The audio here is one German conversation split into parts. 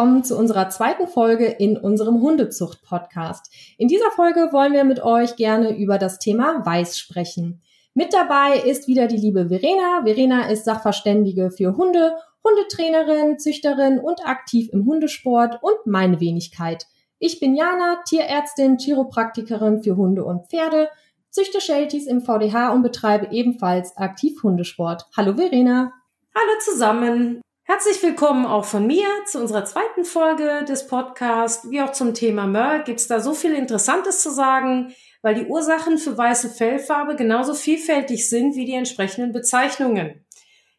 willkommen zu unserer zweiten Folge in unserem Hundezucht-Podcast. In dieser Folge wollen wir mit euch gerne über das Thema Weiß sprechen. Mit dabei ist wieder die liebe Verena. Verena ist Sachverständige für Hunde, Hundetrainerin, Züchterin und aktiv im Hundesport und meine Wenigkeit. Ich bin Jana, Tierärztin, Chiropraktikerin für Hunde und Pferde, züchte Shelties im VDH und betreibe ebenfalls aktiv Hundesport. Hallo Verena. Hallo zusammen. Herzlich willkommen auch von mir zu unserer zweiten Folge des Podcasts. Wie auch zum Thema Merl gibt es da so viel Interessantes zu sagen, weil die Ursachen für weiße Fellfarbe genauso vielfältig sind wie die entsprechenden Bezeichnungen.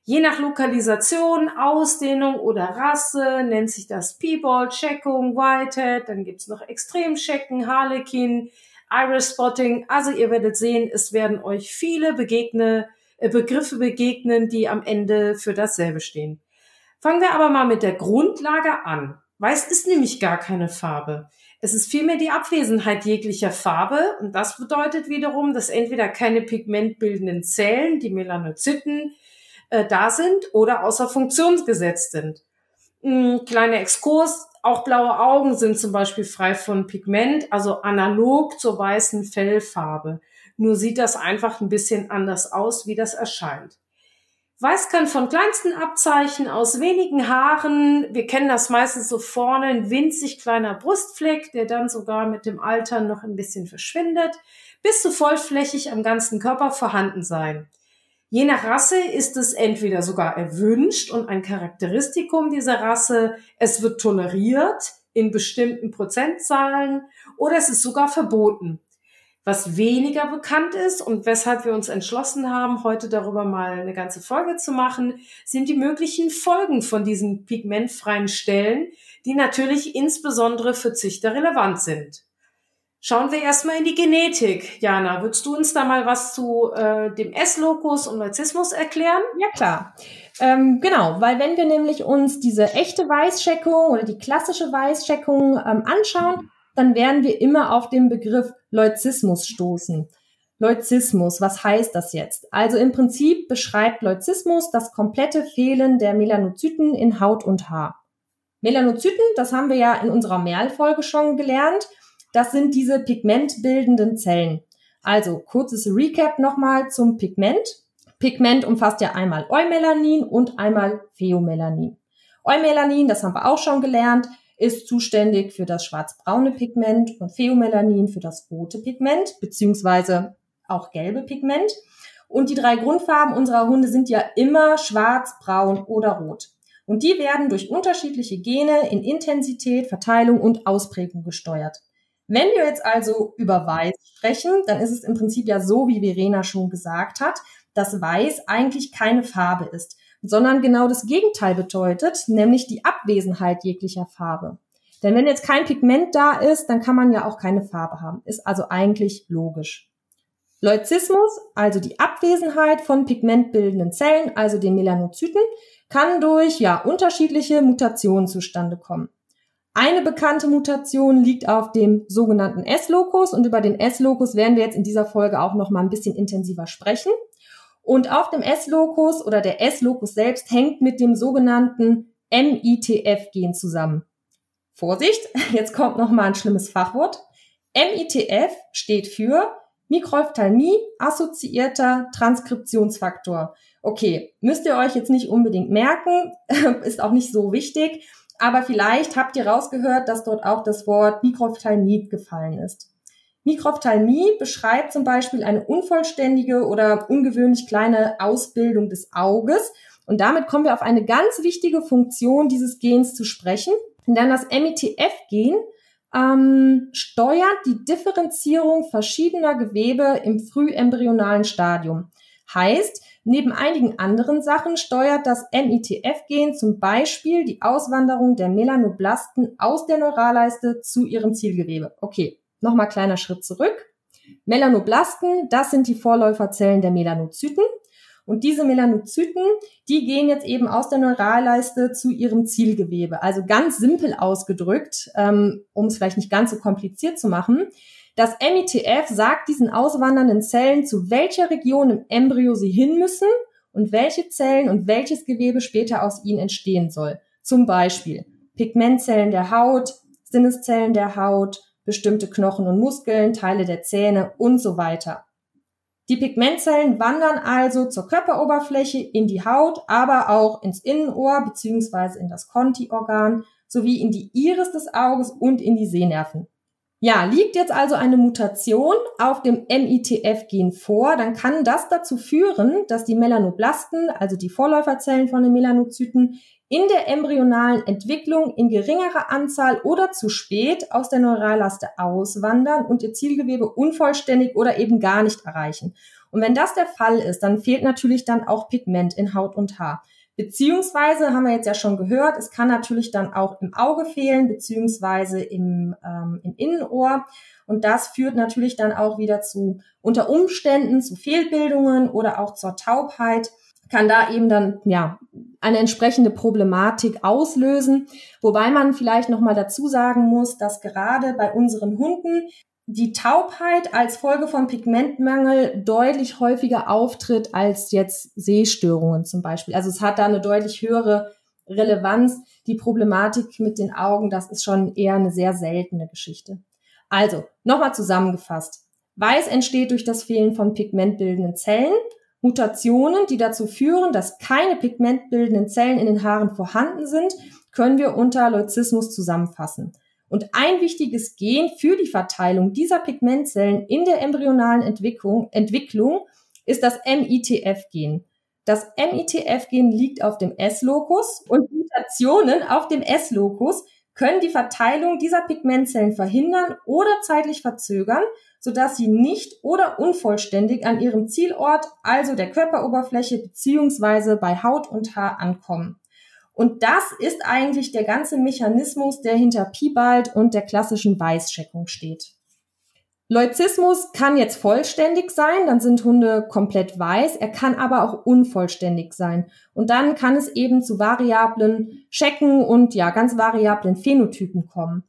Je nach Lokalisation, Ausdehnung oder Rasse nennt sich das Peeball, Checkung, Whitehead, dann gibt's noch Extremchecken, Harlequin, Iris Spotting. Also ihr werdet sehen, es werden euch viele Begegne, äh, Begriffe begegnen, die am Ende für dasselbe stehen. Fangen wir aber mal mit der Grundlage an. Weiß ist nämlich gar keine Farbe. Es ist vielmehr die Abwesenheit jeglicher Farbe und das bedeutet wiederum, dass entweder keine pigmentbildenden Zellen, die Melanozyten, äh, da sind oder außer Funktion gesetzt sind. Ein hm, kleiner Exkurs, auch blaue Augen sind zum Beispiel frei von Pigment, also analog zur weißen Fellfarbe. Nur sieht das einfach ein bisschen anders aus, wie das erscheint. Weiß kann von kleinsten Abzeichen aus wenigen Haaren, wir kennen das meistens so vorne, ein winzig kleiner Brustfleck, der dann sogar mit dem Alter noch ein bisschen verschwindet, bis zu vollflächig am ganzen Körper vorhanden sein. Je nach Rasse ist es entweder sogar erwünscht und ein Charakteristikum dieser Rasse, es wird toleriert in bestimmten Prozentzahlen oder es ist sogar verboten. Was weniger bekannt ist und weshalb wir uns entschlossen haben, heute darüber mal eine ganze Folge zu machen, sind die möglichen Folgen von diesen pigmentfreien Stellen, die natürlich insbesondere für Züchter relevant sind. Schauen wir erstmal in die Genetik. Jana, würdest du uns da mal was zu äh, dem S-Lokus und Narzissmus erklären? Ja, klar. Ähm, genau, weil wenn wir nämlich uns diese echte Weißcheckung oder die klassische Weißcheckung ähm, anschauen, dann werden wir immer auf den Begriff Leuzismus stoßen. Leuzismus, was heißt das jetzt? Also im Prinzip beschreibt Leuzismus das komplette Fehlen der Melanozyten in Haut und Haar. Melanozyten, das haben wir ja in unserer Merl-Folge schon gelernt, das sind diese pigmentbildenden Zellen. Also kurzes Recap nochmal zum Pigment. Pigment umfasst ja einmal Eumelanin und einmal Pheomelanin. Eumelanin, das haben wir auch schon gelernt, ist zuständig für das schwarzbraune Pigment und Pheomelanin für das rote Pigment, beziehungsweise auch gelbe Pigment. Und die drei Grundfarben unserer Hunde sind ja immer schwarz, braun oder rot. Und die werden durch unterschiedliche Gene in Intensität, Verteilung und Ausprägung gesteuert. Wenn wir jetzt also über Weiß sprechen, dann ist es im Prinzip ja so, wie Verena schon gesagt hat, dass Weiß eigentlich keine Farbe ist sondern genau das Gegenteil bedeutet, nämlich die Abwesenheit jeglicher Farbe. Denn wenn jetzt kein Pigment da ist, dann kann man ja auch keine Farbe haben. Ist also eigentlich logisch. Leuzismus, also die Abwesenheit von pigmentbildenden Zellen, also den Melanozyten, kann durch ja unterschiedliche Mutationen zustande kommen. Eine bekannte Mutation liegt auf dem sogenannten S-Locus und über den S-Locus werden wir jetzt in dieser Folge auch noch mal ein bisschen intensiver sprechen. Und auf dem S-Locus oder der S-Locus selbst hängt mit dem sogenannten MITF-Gen zusammen. Vorsicht, jetzt kommt noch mal ein schlimmes Fachwort. MITF steht für Mikrophthalmie assoziierter Transkriptionsfaktor. Okay, müsst ihr euch jetzt nicht unbedingt merken, ist auch nicht so wichtig, aber vielleicht habt ihr rausgehört, dass dort auch das Wort Mikrophthalmie gefallen ist. Mikrophthalmie beschreibt zum Beispiel eine unvollständige oder ungewöhnlich kleine Ausbildung des Auges. Und damit kommen wir auf eine ganz wichtige Funktion dieses Gens zu sprechen. Denn das MITF-Gen ähm, steuert die Differenzierung verschiedener Gewebe im frühembryonalen Stadium. Heißt, neben einigen anderen Sachen steuert das MITF-Gen zum Beispiel die Auswanderung der Melanoblasten aus der Neuralleiste zu ihrem Zielgewebe. Okay, Nochmal kleiner Schritt zurück. Melanoblasten, das sind die Vorläuferzellen der Melanozyten. Und diese Melanozyten, die gehen jetzt eben aus der Neuralleiste zu ihrem Zielgewebe. Also ganz simpel ausgedrückt, ähm, um es vielleicht nicht ganz so kompliziert zu machen. Das MITF sagt diesen auswandernden Zellen, zu welcher Region im Embryo sie hin müssen und welche Zellen und welches Gewebe später aus ihnen entstehen soll. Zum Beispiel Pigmentzellen der Haut, Sinneszellen der Haut, bestimmte Knochen und Muskeln, Teile der Zähne und so weiter. Die Pigmentzellen wandern also zur Körperoberfläche in die Haut, aber auch ins Innenohr bzw. in das Conti-Organ sowie in die Iris des Auges und in die Sehnerven. Ja, liegt jetzt also eine Mutation auf dem MITF-Gen vor, dann kann das dazu führen, dass die Melanoblasten, also die Vorläuferzellen von den Melanozyten, in der embryonalen Entwicklung in geringerer Anzahl oder zu spät aus der Neurallaste auswandern und ihr Zielgewebe unvollständig oder eben gar nicht erreichen. Und wenn das der Fall ist, dann fehlt natürlich dann auch Pigment in Haut und Haar. Beziehungsweise haben wir jetzt ja schon gehört, es kann natürlich dann auch im Auge fehlen, beziehungsweise im, ähm, im Innenohr. Und das führt natürlich dann auch wieder zu unter Umständen zu Fehlbildungen oder auch zur Taubheit kann da eben dann ja eine entsprechende Problematik auslösen, wobei man vielleicht noch mal dazu sagen muss, dass gerade bei unseren Hunden die Taubheit als Folge von Pigmentmangel deutlich häufiger auftritt als jetzt Sehstörungen zum Beispiel. Also es hat da eine deutlich höhere Relevanz. Die Problematik mit den Augen, das ist schon eher eine sehr seltene Geschichte. Also, nochmal zusammengefasst. Weiß entsteht durch das Fehlen von pigmentbildenden Zellen. Mutationen, die dazu führen, dass keine pigmentbildenden Zellen in den Haaren vorhanden sind, können wir unter Leuzismus zusammenfassen. Und ein wichtiges Gen für die Verteilung dieser Pigmentzellen in der embryonalen Entwicklung, Entwicklung ist das MITF-Gen. Das MITF-Gen liegt auf dem S-Lokus und Mutationen auf dem S-Lokus können die Verteilung dieser Pigmentzellen verhindern oder zeitlich verzögern, sodass sie nicht oder unvollständig an ihrem Zielort, also der Körperoberfläche beziehungsweise bei Haut und Haar ankommen. Und das ist eigentlich der ganze Mechanismus, der hinter Piebald und der klassischen Weißscheckung steht. Leuzismus kann jetzt vollständig sein, dann sind Hunde komplett weiß. Er kann aber auch unvollständig sein. Und dann kann es eben zu variablen Schecken und ja, ganz variablen Phänotypen kommen.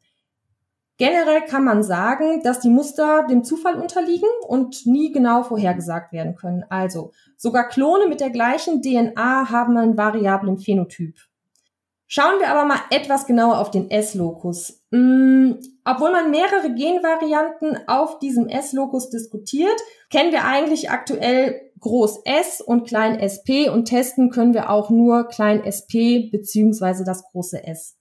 Generell kann man sagen, dass die Muster dem Zufall unterliegen und nie genau vorhergesagt werden können. Also sogar Klone mit der gleichen DNA haben einen variablen Phänotyp. Schauen wir aber mal etwas genauer auf den S-Lokus. Obwohl man mehrere Genvarianten auf diesem S-Lokus diskutiert, kennen wir eigentlich aktuell Groß S und Klein SP und testen können wir auch nur Klein SP beziehungsweise das große S.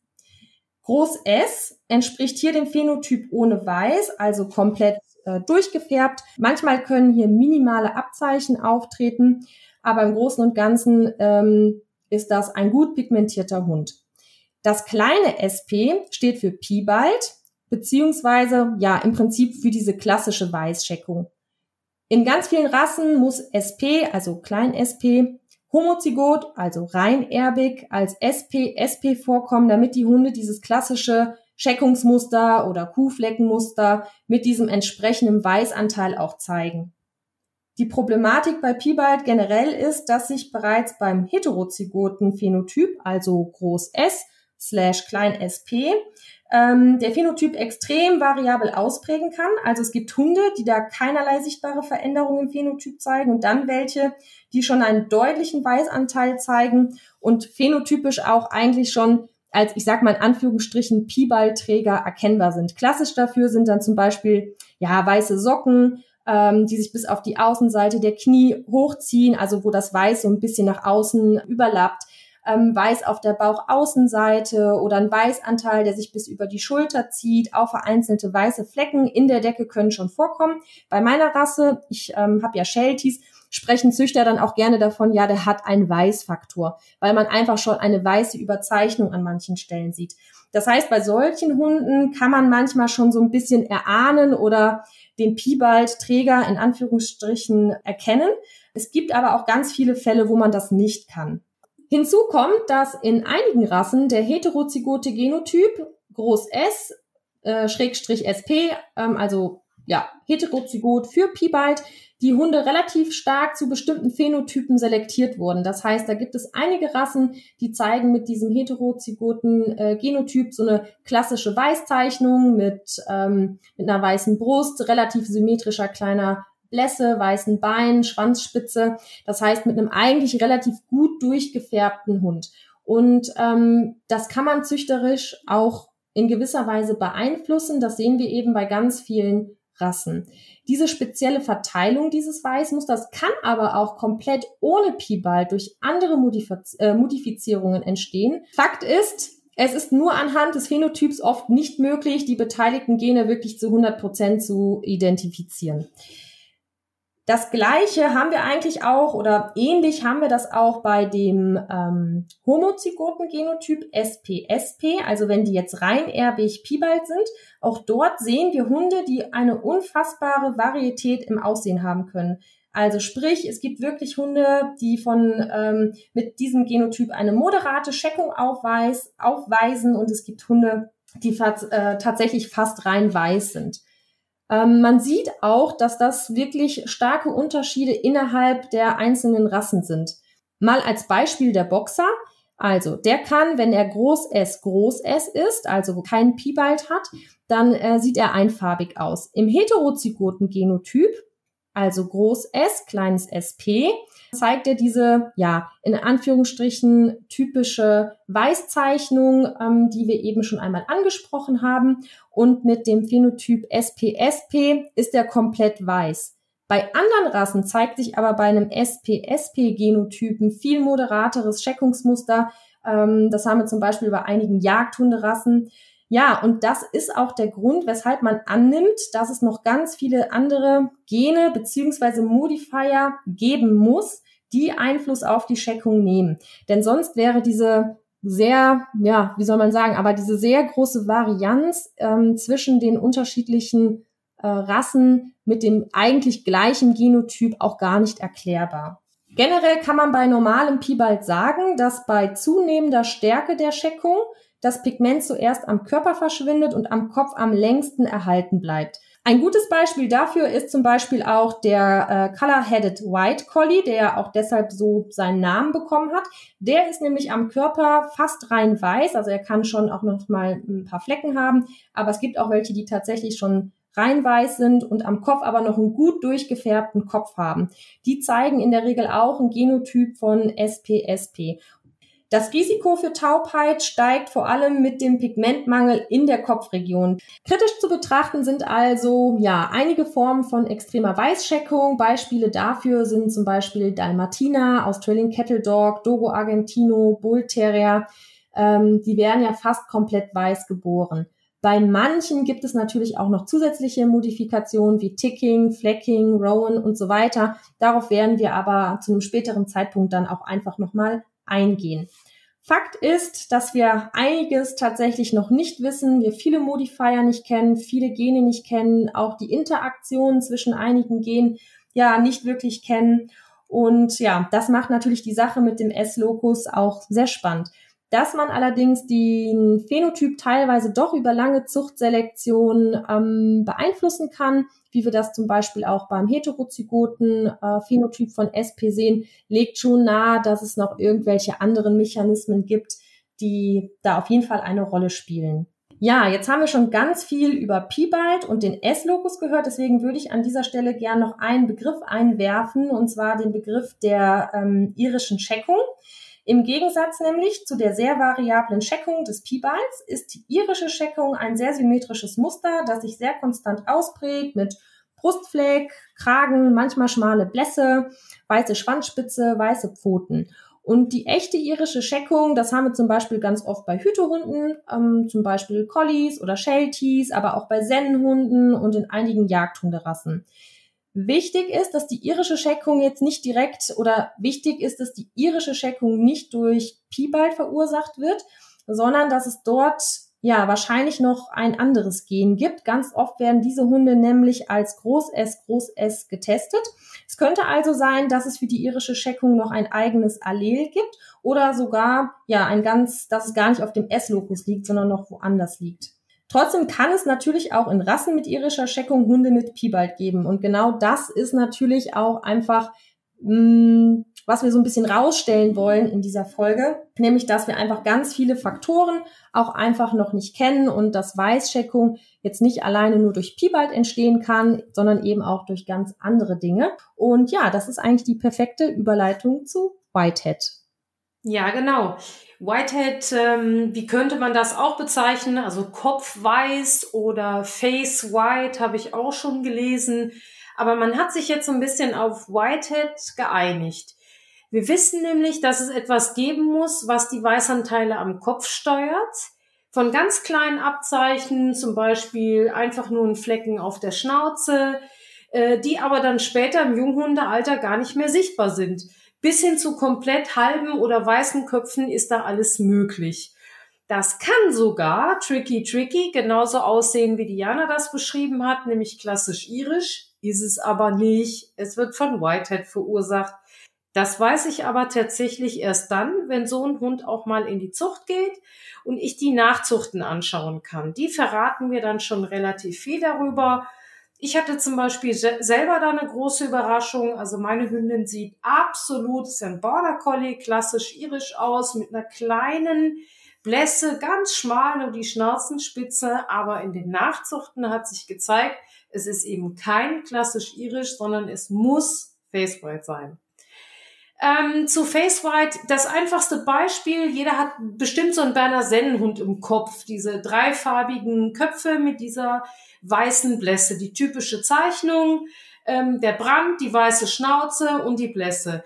Groß S entspricht hier dem Phänotyp ohne Weiß, also komplett äh, durchgefärbt. Manchmal können hier minimale Abzeichen auftreten, aber im Großen und Ganzen ähm, ist das ein gut pigmentierter Hund. Das kleine SP steht für Piebald, beziehungsweise ja im Prinzip für diese klassische Weißscheckung. In ganz vielen Rassen muss SP, also klein SP, homozygot, also reinerbig, als SP, SP vorkommen, damit die Hunde dieses klassische Scheckungsmuster oder Kuhfleckenmuster mit diesem entsprechenden Weißanteil auch zeigen. Die Problematik bei Piebald generell ist, dass sich bereits beim heterozygoten Phänotyp, also Groß S, slash klein sp, ähm, der Phänotyp extrem variabel ausprägen kann. Also es gibt Hunde, die da keinerlei sichtbare Veränderungen im Phänotyp zeigen und dann welche, die schon einen deutlichen Weißanteil zeigen und phänotypisch auch eigentlich schon als, ich sag mal in Anführungsstrichen, Pieballträger erkennbar sind. Klassisch dafür sind dann zum Beispiel, ja, weiße Socken, ähm, die sich bis auf die Außenseite der Knie hochziehen, also wo das Weiß so ein bisschen nach außen überlappt ähm, Weiß auf der Bauchaußenseite oder ein Weißanteil, der sich bis über die Schulter zieht. Auch vereinzelte weiße Flecken in der Decke können schon vorkommen. Bei meiner Rasse, ich ähm, habe ja Shelties, sprechen Züchter dann auch gerne davon, ja, der hat einen Weißfaktor, weil man einfach schon eine weiße Überzeichnung an manchen Stellen sieht. Das heißt, bei solchen Hunden kann man manchmal schon so ein bisschen erahnen oder den Piebald-Träger in Anführungsstrichen erkennen. Es gibt aber auch ganz viele Fälle, wo man das nicht kann. Hinzu kommt, dass in einigen Rassen der heterozygote Genotyp Groß S äh, Schrägstrich SP, ähm, also ja, heterozygot für Piebald, die Hunde relativ stark zu bestimmten Phänotypen selektiert wurden. Das heißt, da gibt es einige Rassen, die zeigen mit diesem heterozygoten äh, Genotyp so eine klassische Weißzeichnung mit, ähm, mit einer weißen Brust, relativ symmetrischer kleiner Blässe, weißen Beinen, Schwanzspitze. Das heißt, mit einem eigentlich relativ gut durchgefärbten Hund. Und ähm, das kann man züchterisch auch in gewisser Weise beeinflussen. Das sehen wir eben bei ganz vielen Rassen. Diese spezielle Verteilung dieses Weißmusters kann aber auch komplett ohne Pibald durch andere Modifiz äh, Modifizierungen entstehen. Fakt ist, es ist nur anhand des Phänotyps oft nicht möglich, die beteiligten Gene wirklich zu 100 Prozent zu identifizieren. Das Gleiche haben wir eigentlich auch oder ähnlich haben wir das auch bei dem ähm, Homozygoten-Genotyp SPSP, also wenn die jetzt rein erbig Pibald sind. Auch dort sehen wir Hunde, die eine unfassbare Varietät im Aussehen haben können. Also sprich, es gibt wirklich Hunde, die von ähm, mit diesem Genotyp eine moderate Scheckung aufweis, aufweisen und es gibt Hunde, die äh, tatsächlich fast rein weiß sind. Ähm, man sieht auch, dass das wirklich starke Unterschiede innerhalb der einzelnen Rassen sind. Mal als Beispiel der Boxer. Also, der kann, wenn er Groß S Groß S ist, also keinen Piebald hat, dann äh, sieht er einfarbig aus. Im heterozygoten Genotyp, also Groß S, kleines SP, zeigt er diese, ja, in Anführungsstrichen typische Weißzeichnung, ähm, die wir eben schon einmal angesprochen haben. Und mit dem Phänotyp SPSP ist er komplett weiß. Bei anderen Rassen zeigt sich aber bei einem SPSP-Genotypen viel moderateres Scheckungsmuster. Ähm, das haben wir zum Beispiel bei einigen Jagdhunderassen. Ja, und das ist auch der Grund, weshalb man annimmt, dass es noch ganz viele andere Gene beziehungsweise Modifier geben muss, die Einfluss auf die Scheckung nehmen. Denn sonst wäre diese sehr, ja, wie soll man sagen, aber diese sehr große Varianz ähm, zwischen den unterschiedlichen äh, Rassen mit dem eigentlich gleichen Genotyp auch gar nicht erklärbar. Generell kann man bei normalem Pibald sagen, dass bei zunehmender Stärke der Scheckung das Pigment zuerst am Körper verschwindet und am Kopf am längsten erhalten bleibt. Ein gutes Beispiel dafür ist zum Beispiel auch der äh, Color-Headed White Collie, der auch deshalb so seinen Namen bekommen hat. Der ist nämlich am Körper fast rein weiß, also er kann schon auch noch mal ein paar Flecken haben, aber es gibt auch welche, die tatsächlich schon rein weiß sind und am Kopf aber noch einen gut durchgefärbten Kopf haben. Die zeigen in der Regel auch ein Genotyp von SPSP. Das Risiko für Taubheit steigt vor allem mit dem Pigmentmangel in der Kopfregion. Kritisch zu betrachten sind also ja einige Formen von extremer Weißscheckung. Beispiele dafür sind zum Beispiel Dalmatina, Australian Kettle Dog, Dogo Argentino, Bull Terrier. Ähm, die werden ja fast komplett weiß geboren. Bei manchen gibt es natürlich auch noch zusätzliche Modifikationen wie Ticking, Flecking, Rowan und so weiter. Darauf werden wir aber zu einem späteren Zeitpunkt dann auch einfach nochmal eingehen. Fakt ist, dass wir einiges tatsächlich noch nicht wissen, wir viele Modifier nicht kennen, viele Gene nicht kennen, auch die Interaktion zwischen einigen Genen ja nicht wirklich kennen. Und ja, das macht natürlich die Sache mit dem S-Locus auch sehr spannend. Dass man allerdings den Phänotyp teilweise doch über lange Zuchtselektion ähm, beeinflussen kann, wie wir das zum Beispiel auch beim heterozygoten äh, Phänotyp von SP sehen, legt schon nahe, dass es noch irgendwelche anderen Mechanismen gibt, die da auf jeden Fall eine Rolle spielen. Ja, jetzt haben wir schon ganz viel über Pibald und den S-Locus gehört, deswegen würde ich an dieser Stelle gern noch einen Begriff einwerfen, und zwar den Begriff der ähm, irischen Checkung. Im Gegensatz nämlich zu der sehr variablen Scheckung des P-Balls ist die irische Scheckung ein sehr symmetrisches Muster, das sich sehr konstant ausprägt mit Brustfleck, Kragen, manchmal schmale Blässe, weiße Schwanzspitze, weiße Pfoten. Und die echte irische Scheckung, das haben wir zum Beispiel ganz oft bei Hütehunden, ähm, zum Beispiel Collies oder Shelties, aber auch bei Sennenhunden und in einigen Jagdhunderassen. Wichtig ist, dass die irische Scheckung jetzt nicht direkt oder wichtig ist, dass die irische Scheckung nicht durch Piebald verursacht wird, sondern dass es dort ja wahrscheinlich noch ein anderes Gen gibt. Ganz oft werden diese Hunde nämlich als Groß S, Groß S getestet. Es könnte also sein, dass es für die irische Scheckung noch ein eigenes Allel gibt oder sogar ja ein ganz, dass es gar nicht auf dem S-Lokus liegt, sondern noch woanders liegt. Trotzdem kann es natürlich auch in Rassen mit irischer Scheckung Hunde mit Piebald geben. Und genau das ist natürlich auch einfach, mh, mm, was wir so ein bisschen rausstellen wollen in dieser Folge, nämlich dass wir einfach ganz viele Faktoren auch einfach noch nicht kennen und dass Weißscheckung jetzt nicht alleine nur durch Piebald entstehen kann, sondern eben auch durch ganz andere Dinge. Und ja, das ist eigentlich die perfekte Überleitung zu Whitehead. Ja, genau. Whitehead, ähm, wie könnte man das auch bezeichnen? Also Kopfweiß oder Face White habe ich auch schon gelesen. Aber man hat sich jetzt so ein bisschen auf Whitehead geeinigt. Wir wissen nämlich, dass es etwas geben muss, was die Weißanteile am Kopf steuert. Von ganz kleinen Abzeichen, zum Beispiel einfach nur ein Flecken auf der Schnauze, äh, die aber dann später im Junghundealter gar nicht mehr sichtbar sind bis hin zu komplett halben oder weißen Köpfen ist da alles möglich. Das kann sogar, tricky, tricky, genauso aussehen, wie Diana das beschrieben hat, nämlich klassisch irisch, ist es aber nicht. Es wird von Whitehead verursacht. Das weiß ich aber tatsächlich erst dann, wenn so ein Hund auch mal in die Zucht geht und ich die Nachzuchten anschauen kann. Die verraten mir dann schon relativ viel darüber, ich hatte zum Beispiel selber da eine große Überraschung. Also meine Hündin sieht absolut, ist ein Border Collie, klassisch irisch aus, mit einer kleinen Blässe, ganz schmal nur die Schnauzenspitze. Aber in den Nachzuchten hat sich gezeigt, es ist eben kein klassisch irisch, sondern es muss Face White sein. Ähm, zu Face White, das einfachste Beispiel, jeder hat bestimmt so einen Berner Sennenhund im Kopf, diese dreifarbigen Köpfe mit dieser weißen Blässe, die typische Zeichnung, ähm, der Brand, die weiße Schnauze und die Blässe.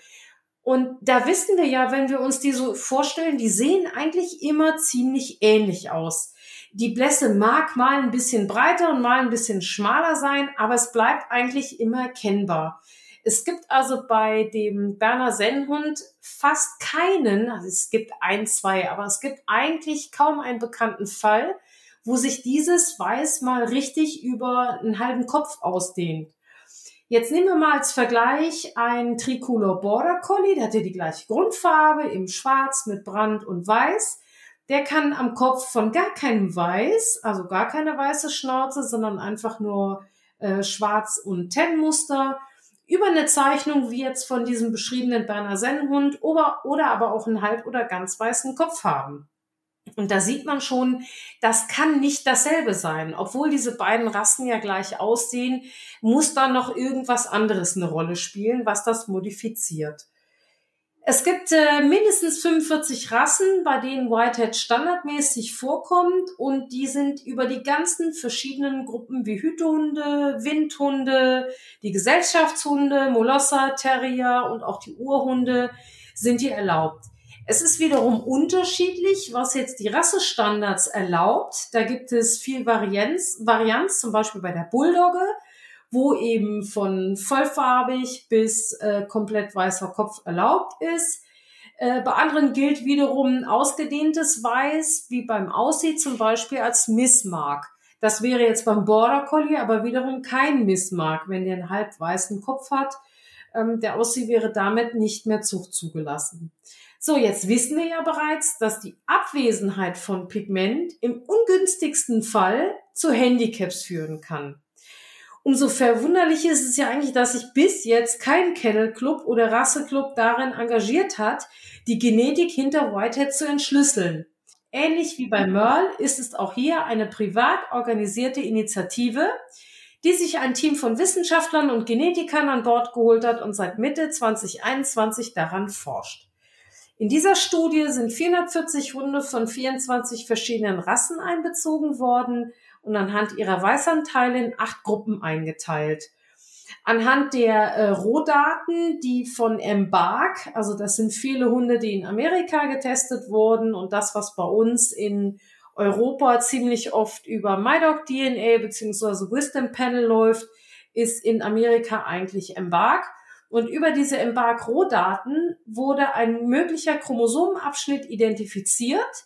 Und da wissen wir ja, wenn wir uns die so vorstellen, die sehen eigentlich immer ziemlich ähnlich aus. Die Blässe mag mal ein bisschen breiter und mal ein bisschen schmaler sein, aber es bleibt eigentlich immer erkennbar. Es gibt also bei dem Berner Sennhund fast keinen, also es gibt ein, zwei, aber es gibt eigentlich kaum einen bekannten Fall, wo sich dieses Weiß mal richtig über einen halben Kopf ausdehnt. Jetzt nehmen wir mal als Vergleich ein Tricolor Border Collie, der hat ja die gleiche Grundfarbe, im Schwarz mit Brand und Weiß. Der kann am Kopf von gar keinem Weiß, also gar keine weiße Schnauze, sondern einfach nur äh, Schwarz und Tennmuster über eine Zeichnung wie jetzt von diesem beschriebenen Berner Sennenhund oder, oder aber auch einen halb- oder ganz weißen Kopf haben. Und da sieht man schon, das kann nicht dasselbe sein. Obwohl diese beiden Rassen ja gleich aussehen, muss da noch irgendwas anderes eine Rolle spielen, was das modifiziert. Es gibt äh, mindestens 45 Rassen, bei denen Whitehead standardmäßig vorkommt und die sind über die ganzen verschiedenen Gruppen wie Hütehunde, Windhunde, die Gesellschaftshunde, Molosser, Terrier und auch die Urhunde sind hier erlaubt. Es ist wiederum unterschiedlich, was jetzt die Rassestandards erlaubt. Da gibt es viel Varianz, Varianz zum Beispiel bei der Bulldogge, wo eben von vollfarbig bis äh, komplett weißer Kopf erlaubt ist. Äh, bei anderen gilt wiederum ausgedehntes Weiß, wie beim Aussie zum Beispiel als Missmark. Das wäre jetzt beim Border Collie aber wiederum kein Missmark, wenn der einen halb weißen Kopf hat. Ähm, der Aussie wäre damit nicht mehr Zucht zugelassen. So, jetzt wissen wir ja bereits, dass die Abwesenheit von Pigment im ungünstigsten Fall zu Handicaps führen kann. Umso verwunderlicher ist es ja eigentlich, dass sich bis jetzt kein Kennel Club oder Rasseclub darin engagiert hat, die Genetik hinter Whitehead zu entschlüsseln. Ähnlich wie bei Merle ist es auch hier eine privat organisierte Initiative, die sich ein Team von Wissenschaftlern und Genetikern an Bord geholt hat und seit Mitte 2021 daran forscht. In dieser Studie sind 440 Hunde von 24 verschiedenen Rassen einbezogen worden und anhand ihrer Weißanteile in acht Gruppen eingeteilt. Anhand der äh, Rohdaten, die von Embark, also das sind viele Hunde, die in Amerika getestet wurden und das, was bei uns in Europa ziemlich oft über MyDog DNA bzw. Wisdom Panel läuft, ist in Amerika eigentlich Embark. Und über diese Embark-Rohdaten wurde ein möglicher Chromosomenabschnitt identifiziert.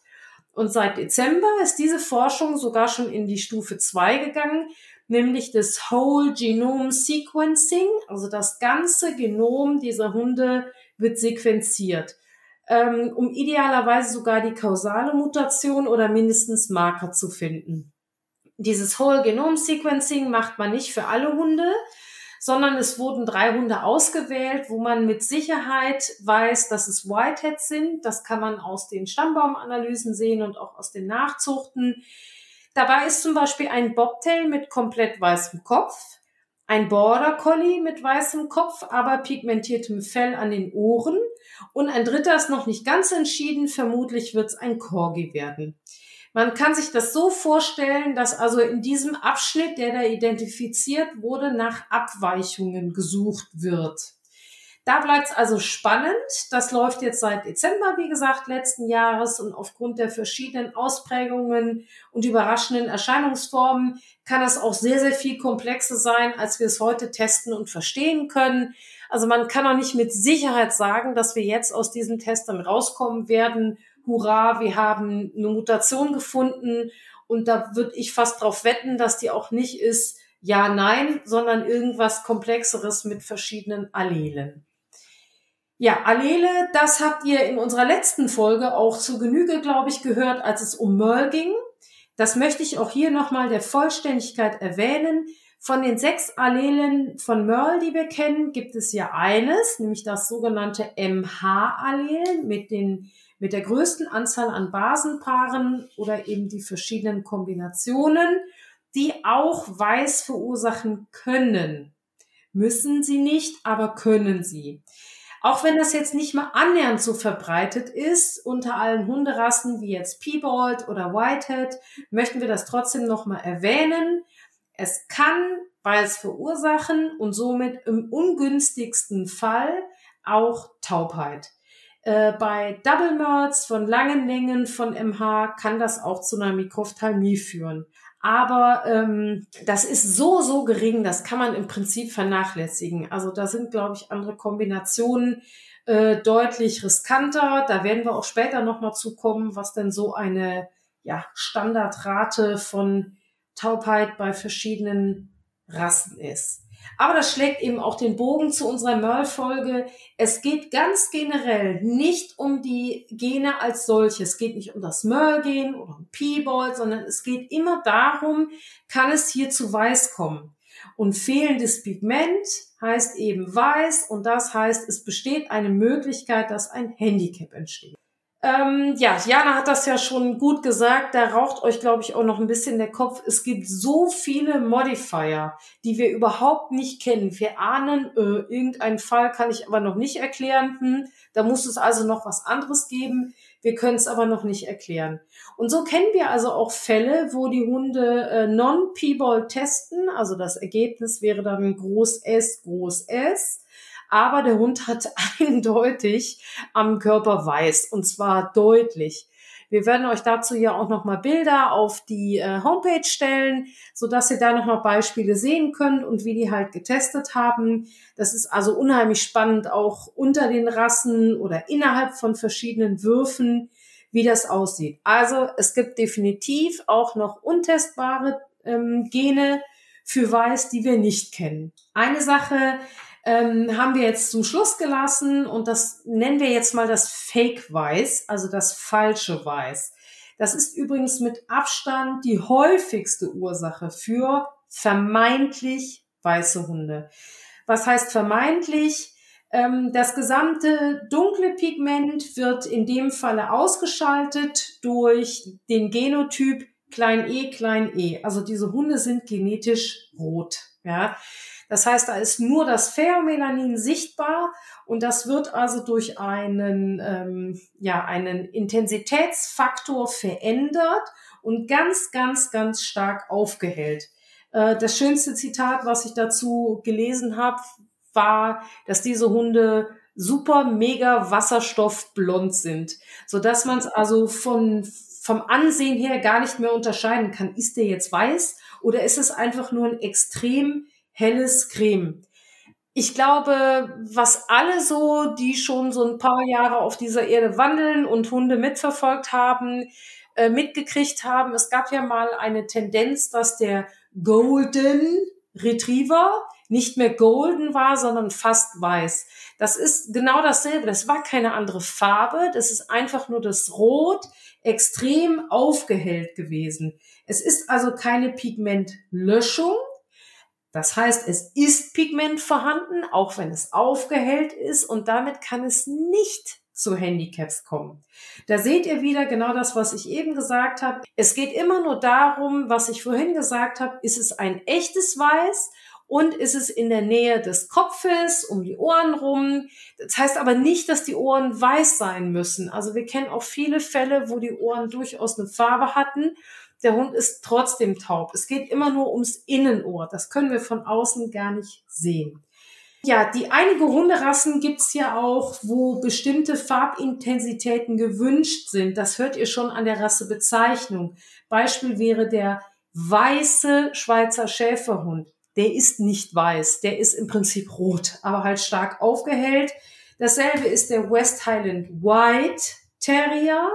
Und seit Dezember ist diese Forschung sogar schon in die Stufe 2 gegangen, nämlich das Whole Genome Sequencing. Also das ganze Genom dieser Hunde wird sequenziert, ähm, um idealerweise sogar die kausale Mutation oder mindestens Marker zu finden. Dieses Whole Genome Sequencing macht man nicht für alle Hunde, sondern es wurden drei Hunde ausgewählt, wo man mit Sicherheit weiß, dass es Whiteheads sind. Das kann man aus den Stammbaumanalysen sehen und auch aus den Nachzuchten. Dabei ist zum Beispiel ein Bobtail mit komplett weißem Kopf, ein Border Collie mit weißem Kopf, aber pigmentiertem Fell an den Ohren. Und ein dritter ist noch nicht ganz entschieden. Vermutlich wird es ein Corgi werden. Man kann sich das so vorstellen, dass also in diesem Abschnitt, der da identifiziert wurde, nach Abweichungen gesucht wird. Da bleibt es also spannend. Das läuft jetzt seit Dezember, wie gesagt, letzten Jahres und aufgrund der verschiedenen Ausprägungen und überraschenden Erscheinungsformen kann das auch sehr, sehr viel komplexer sein, als wir es heute testen und verstehen können. Also man kann auch nicht mit Sicherheit sagen, dass wir jetzt aus diesen Test dann rauskommen werden. Hurra, wir haben eine Mutation gefunden und da würde ich fast drauf wetten, dass die auch nicht ist ja, nein, sondern irgendwas Komplexeres mit verschiedenen Allelen. Ja, Allele, das habt ihr in unserer letzten Folge auch zu Genüge, glaube ich, gehört, als es um Merle ging. Das möchte ich auch hier nochmal der Vollständigkeit erwähnen. Von den sechs Allelen von Merle, die wir kennen, gibt es ja eines, nämlich das sogenannte MH-Allel mit den mit der größten Anzahl an Basenpaaren oder eben die verschiedenen Kombinationen, die auch Weiß verursachen können. Müssen sie nicht, aber können sie. Auch wenn das jetzt nicht mal annähernd so verbreitet ist unter allen Hunderassen wie jetzt Piebald oder Whitehead, möchten wir das trotzdem nochmal erwähnen. Es kann Bias verursachen und somit im ungünstigsten Fall auch Taubheit. Äh, bei Double Merds von langen Längen von MH kann das auch zu einer Mikrophthalmie führen. Aber ähm, das ist so, so gering, das kann man im Prinzip vernachlässigen. Also da sind, glaube ich, andere Kombinationen äh, deutlich riskanter. Da werden wir auch später nochmal zukommen, was denn so eine ja, Standardrate von Taubheit bei verschiedenen Rassen ist. Aber das schlägt eben auch den Bogen zu unserer Merle-Folge. Es geht ganz generell nicht um die Gene als solche. Es geht nicht um das Merle-Gen oder um P-Ball, sondern es geht immer darum, kann es hier zu Weiß kommen. Und fehlendes Pigment heißt eben Weiß und das heißt, es besteht eine Möglichkeit, dass ein Handicap entsteht. Ähm, ja, Jana hat das ja schon gut gesagt. Da raucht euch, glaube ich, auch noch ein bisschen der Kopf. Es gibt so viele Modifier, die wir überhaupt nicht kennen. Wir ahnen, äh, irgendeinen Fall kann ich aber noch nicht erklären. Hm, da muss es also noch was anderes geben. Wir können es aber noch nicht erklären. Und so kennen wir also auch Fälle, wo die Hunde äh, Non-P-Ball testen. Also das Ergebnis wäre dann Groß S, Groß S aber der Hund hat eindeutig am Körper weiß und zwar deutlich. Wir werden euch dazu ja auch nochmal Bilder auf die äh, Homepage stellen, so dass ihr da nochmal Beispiele sehen könnt und wie die halt getestet haben. Das ist also unheimlich spannend, auch unter den Rassen oder innerhalb von verschiedenen Würfen, wie das aussieht. Also es gibt definitiv auch noch untestbare ähm, Gene für Weiß, die wir nicht kennen. Eine Sache, ähm, haben wir jetzt zum Schluss gelassen und das nennen wir jetzt mal das Fake Weiß, also das falsche Weiß. Das ist übrigens mit Abstand die häufigste Ursache für vermeintlich weiße Hunde. Was heißt vermeintlich? Ähm, das gesamte dunkle Pigment wird in dem Falle ausgeschaltet durch den Genotyp klein e, klein e. Also diese Hunde sind genetisch rot. Ja. Das heißt, da ist nur das Pheromelanin sichtbar und das wird also durch einen, ähm, ja, einen Intensitätsfaktor verändert und ganz, ganz, ganz stark aufgehellt. Äh, das schönste Zitat, was ich dazu gelesen habe, war, dass diese Hunde super mega wasserstoffblond sind, so dass man es also von vom Ansehen her gar nicht mehr unterscheiden kann. Ist der jetzt weiß oder ist es einfach nur ein extrem helles Creme. Ich glaube, was alle so, die schon so ein paar Jahre auf dieser Erde wandeln und Hunde mitverfolgt haben, äh, mitgekriegt haben, es gab ja mal eine Tendenz, dass der Golden Retriever nicht mehr golden war, sondern fast weiß. Das ist genau dasselbe. Das war keine andere Farbe. Das ist einfach nur das Rot extrem aufgehellt gewesen. Es ist also keine Pigmentlöschung, das heißt, es ist Pigment vorhanden, auch wenn es aufgehellt ist und damit kann es nicht zu Handicaps kommen. Da seht ihr wieder genau das, was ich eben gesagt habe. Es geht immer nur darum, was ich vorhin gesagt habe, ist es ein echtes Weiß und ist es in der Nähe des Kopfes, um die Ohren rum. Das heißt aber nicht, dass die Ohren weiß sein müssen. Also wir kennen auch viele Fälle, wo die Ohren durchaus eine Farbe hatten. Der Hund ist trotzdem taub. Es geht immer nur ums Innenohr. Das können wir von außen gar nicht sehen. Ja, die einige Hunderassen gibt's ja auch, wo bestimmte Farbintensitäten gewünscht sind. Das hört ihr schon an der Rassebezeichnung. Beispiel wäre der weiße Schweizer Schäferhund der ist nicht weiß, der ist im Prinzip rot, aber halt stark aufgehellt. Dasselbe ist der West Highland White Terrier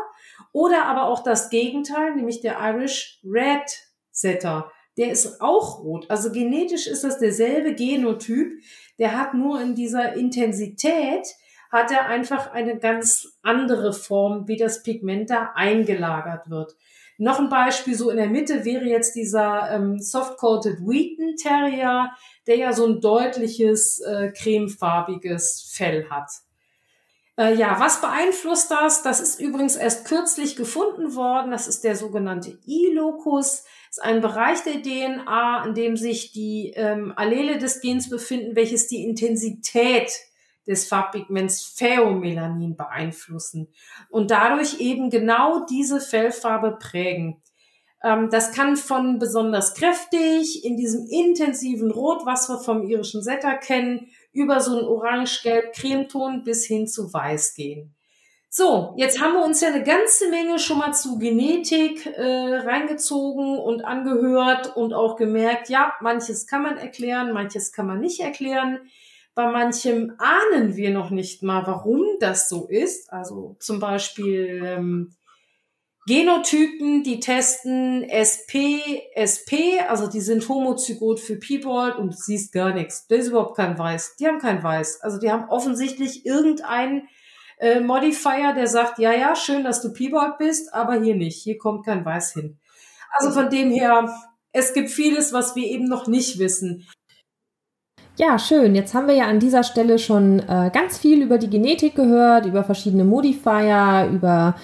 oder aber auch das Gegenteil, nämlich der Irish Red Setter. Der ist auch rot. Also genetisch ist das derselbe Genotyp. Der hat nur in dieser Intensität hat er einfach eine ganz andere Form, wie das Pigment da eingelagert wird. Noch ein Beispiel so in der Mitte wäre jetzt dieser ähm, Soft-Coated Wheaton Terrier, der ja so ein deutliches äh, cremefarbiges Fell hat. Äh, ja, was beeinflusst das? Das ist übrigens erst kürzlich gefunden worden. Das ist der sogenannte I-Locus. Ist ein Bereich der DNA, in dem sich die ähm, Allele des Gens befinden, welches die Intensität des Farbpigments Pheomelanin beeinflussen und dadurch eben genau diese Fellfarbe prägen. Ähm, das kann von besonders kräftig in diesem intensiven Rot, was wir vom irischen Setter kennen, über so einen orange-gelb-cremeton bis hin zu weiß gehen. So, jetzt haben wir uns ja eine ganze Menge schon mal zu Genetik äh, reingezogen und angehört und auch gemerkt, ja, manches kann man erklären, manches kann man nicht erklären. Bei manchem ahnen wir noch nicht mal, warum das so ist. Also zum Beispiel ähm, Genotypen, die testen SP, SP, also die sind homozygot für Piebold und siehst gar nichts. Da ist überhaupt kein Weiß. Die haben kein Weiß. Also die haben offensichtlich irgendeinen äh, Modifier, der sagt, ja, ja, schön, dass du Piebold bist, aber hier nicht. Hier kommt kein Weiß hin. Also von dem her, es gibt vieles, was wir eben noch nicht wissen. Ja, schön. Jetzt haben wir ja an dieser Stelle schon äh, ganz viel über die Genetik gehört, über verschiedene Modifier, über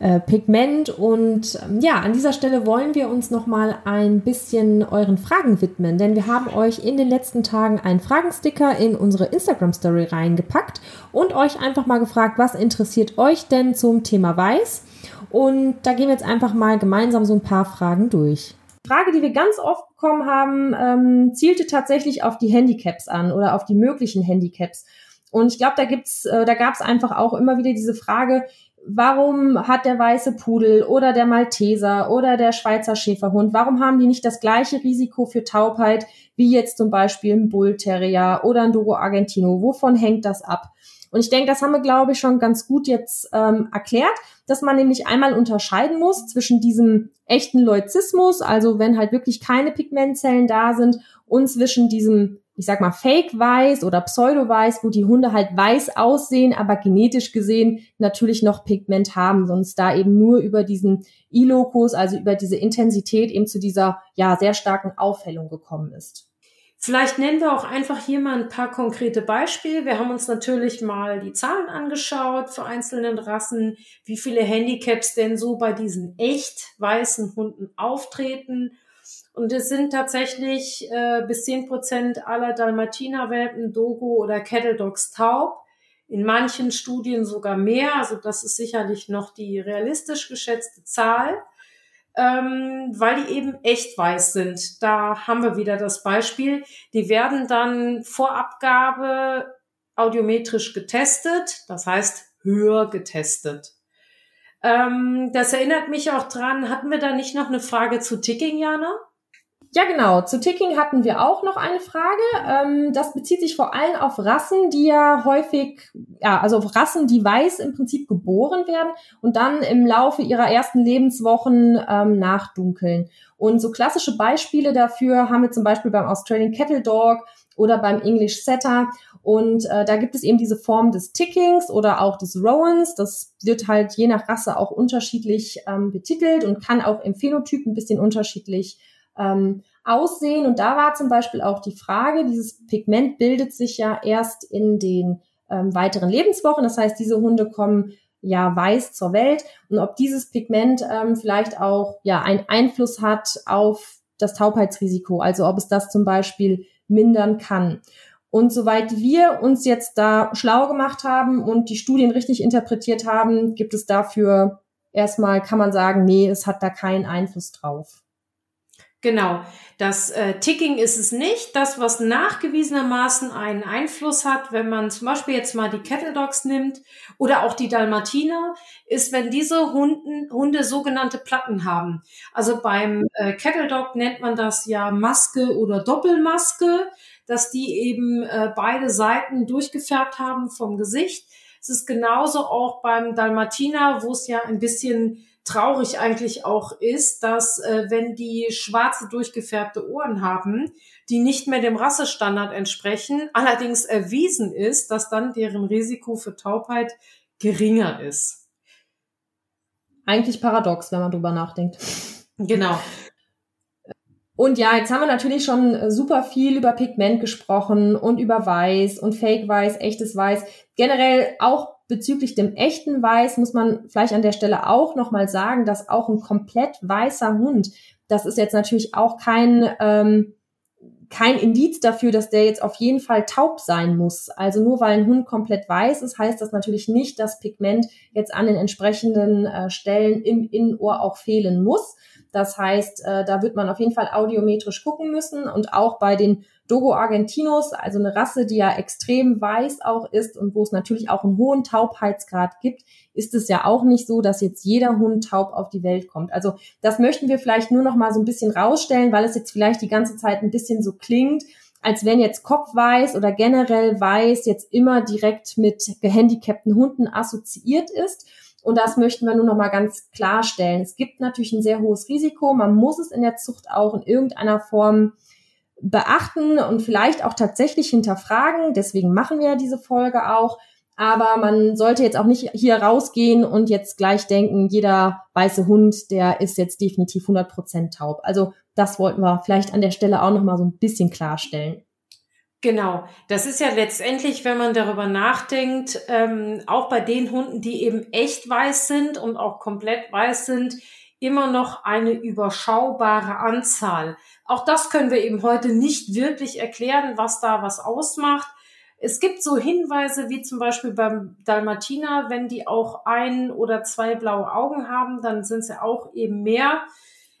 äh, Pigment und ähm, ja, an dieser Stelle wollen wir uns noch mal ein bisschen euren Fragen widmen, denn wir haben euch in den letzten Tagen einen Fragensticker in unsere Instagram Story reingepackt und euch einfach mal gefragt, was interessiert euch denn zum Thema Weiß? Und da gehen wir jetzt einfach mal gemeinsam so ein paar Fragen durch. Frage, die wir ganz oft bekommen haben, ähm, zielte tatsächlich auf die Handicaps an oder auf die möglichen Handicaps. Und ich glaube, da gibt's, äh, da gab es einfach auch immer wieder diese Frage, warum hat der weiße Pudel oder der Malteser oder der Schweizer Schäferhund, warum haben die nicht das gleiche Risiko für Taubheit wie jetzt zum Beispiel ein Bull Terrier oder ein Dogo Argentino? Wovon hängt das ab? Und ich denke, das haben wir, glaube ich, schon ganz gut jetzt ähm, erklärt, dass man nämlich einmal unterscheiden muss zwischen diesem echten Leuzismus, also wenn halt wirklich keine Pigmentzellen da sind, und zwischen diesem, ich sag mal, Fake-Weiß oder Pseudo-Weiß, wo die Hunde halt weiß aussehen, aber genetisch gesehen natürlich noch Pigment haben, sonst da eben nur über diesen I-Locus, also über diese Intensität eben zu dieser, ja, sehr starken Aufhellung gekommen ist. Vielleicht nennen wir auch einfach hier mal ein paar konkrete Beispiele. Wir haben uns natürlich mal die Zahlen angeschaut für einzelnen Rassen, wie viele Handicaps denn so bei diesen echt weißen Hunden auftreten. Und es sind tatsächlich äh, bis zehn Prozent aller Dalmatiner-Welpen, Dogo oder Kettle Dogs taub. In manchen Studien sogar mehr. Also das ist sicherlich noch die realistisch geschätzte Zahl ähm, weil die eben echt weiß sind. Da haben wir wieder das Beispiel. Die werden dann vor Abgabe audiometrisch getestet, das heißt höher getestet. Ähm, das erinnert mich auch dran, hatten wir da nicht noch eine Frage zu Ticking, Jana? Ja, genau. Zu Ticking hatten wir auch noch eine Frage. Ähm, das bezieht sich vor allem auf Rassen, die ja häufig, ja, also auf Rassen, die weiß im Prinzip geboren werden und dann im Laufe ihrer ersten Lebenswochen ähm, nachdunkeln. Und so klassische Beispiele dafür haben wir zum Beispiel beim Australian Kettle Dog oder beim English Setter. Und äh, da gibt es eben diese Form des Tickings oder auch des Rowans. Das wird halt je nach Rasse auch unterschiedlich ähm, betitelt und kann auch im Phänotyp ein bisschen unterschiedlich ähm, aussehen. Und da war zum Beispiel auch die Frage, dieses Pigment bildet sich ja erst in den ähm, weiteren Lebenswochen. Das heißt, diese Hunde kommen ja weiß zur Welt und ob dieses Pigment ähm, vielleicht auch ja einen Einfluss hat auf das Taubheitsrisiko. Also ob es das zum Beispiel mindern kann. Und soweit wir uns jetzt da schlau gemacht haben und die Studien richtig interpretiert haben, gibt es dafür erstmal, kann man sagen, nee, es hat da keinen Einfluss drauf. Genau. Das äh, Ticking ist es nicht. Das, was nachgewiesenermaßen einen Einfluss hat, wenn man zum Beispiel jetzt mal die Kettle Dogs nimmt oder auch die Dalmatiner, ist, wenn diese Hunden, Hunde sogenannte Platten haben. Also beim äh, Kettle Dog nennt man das ja Maske oder Doppelmaske, dass die eben äh, beide Seiten durchgefärbt haben vom Gesicht. Es ist genauso auch beim Dalmatiner, wo es ja ein bisschen traurig eigentlich auch ist, dass äh, wenn die schwarze durchgefärbte Ohren haben, die nicht mehr dem Rassestandard entsprechen, allerdings erwiesen ist, dass dann deren Risiko für Taubheit geringer ist. Eigentlich paradox, wenn man drüber nachdenkt. Genau. Und ja, jetzt haben wir natürlich schon super viel über Pigment gesprochen und über Weiß und Fake Weiß, echtes Weiß. Generell auch bezüglich dem echten Weiß muss man vielleicht an der Stelle auch nochmal sagen, dass auch ein komplett weißer Hund, das ist jetzt natürlich auch kein, ähm, kein Indiz dafür, dass der jetzt auf jeden Fall taub sein muss. Also nur weil ein Hund komplett weiß ist, heißt das natürlich nicht, dass Pigment jetzt an den entsprechenden äh, Stellen im Innenohr auch fehlen muss. Das heißt, äh, da wird man auf jeden Fall audiometrisch gucken müssen und auch bei den Dogo Argentinos, also eine Rasse, die ja extrem weiß auch ist und wo es natürlich auch einen hohen Taubheitsgrad gibt, ist es ja auch nicht so, dass jetzt jeder Hund taub auf die Welt kommt. Also das möchten wir vielleicht nur noch mal so ein bisschen rausstellen, weil es jetzt vielleicht die ganze Zeit ein bisschen so klingt, als wenn jetzt Kopfweiß oder generell Weiß jetzt immer direkt mit gehandicapten Hunden assoziiert ist. Und das möchten wir nur noch mal ganz klarstellen. Es gibt natürlich ein sehr hohes Risiko. Man muss es in der Zucht auch in irgendeiner Form beachten und vielleicht auch tatsächlich hinterfragen. Deswegen machen wir diese Folge auch. Aber man sollte jetzt auch nicht hier rausgehen und jetzt gleich denken, jeder weiße Hund, der ist jetzt definitiv 100% taub. Also das wollten wir vielleicht an der Stelle auch noch mal so ein bisschen klarstellen. Genau, das ist ja letztendlich, wenn man darüber nachdenkt, ähm, auch bei den Hunden, die eben echt weiß sind und auch komplett weiß sind, immer noch eine überschaubare Anzahl. Auch das können wir eben heute nicht wirklich erklären, was da was ausmacht. Es gibt so Hinweise wie zum Beispiel beim Dalmatiner, wenn die auch ein oder zwei blaue Augen haben, dann sind sie auch eben mehr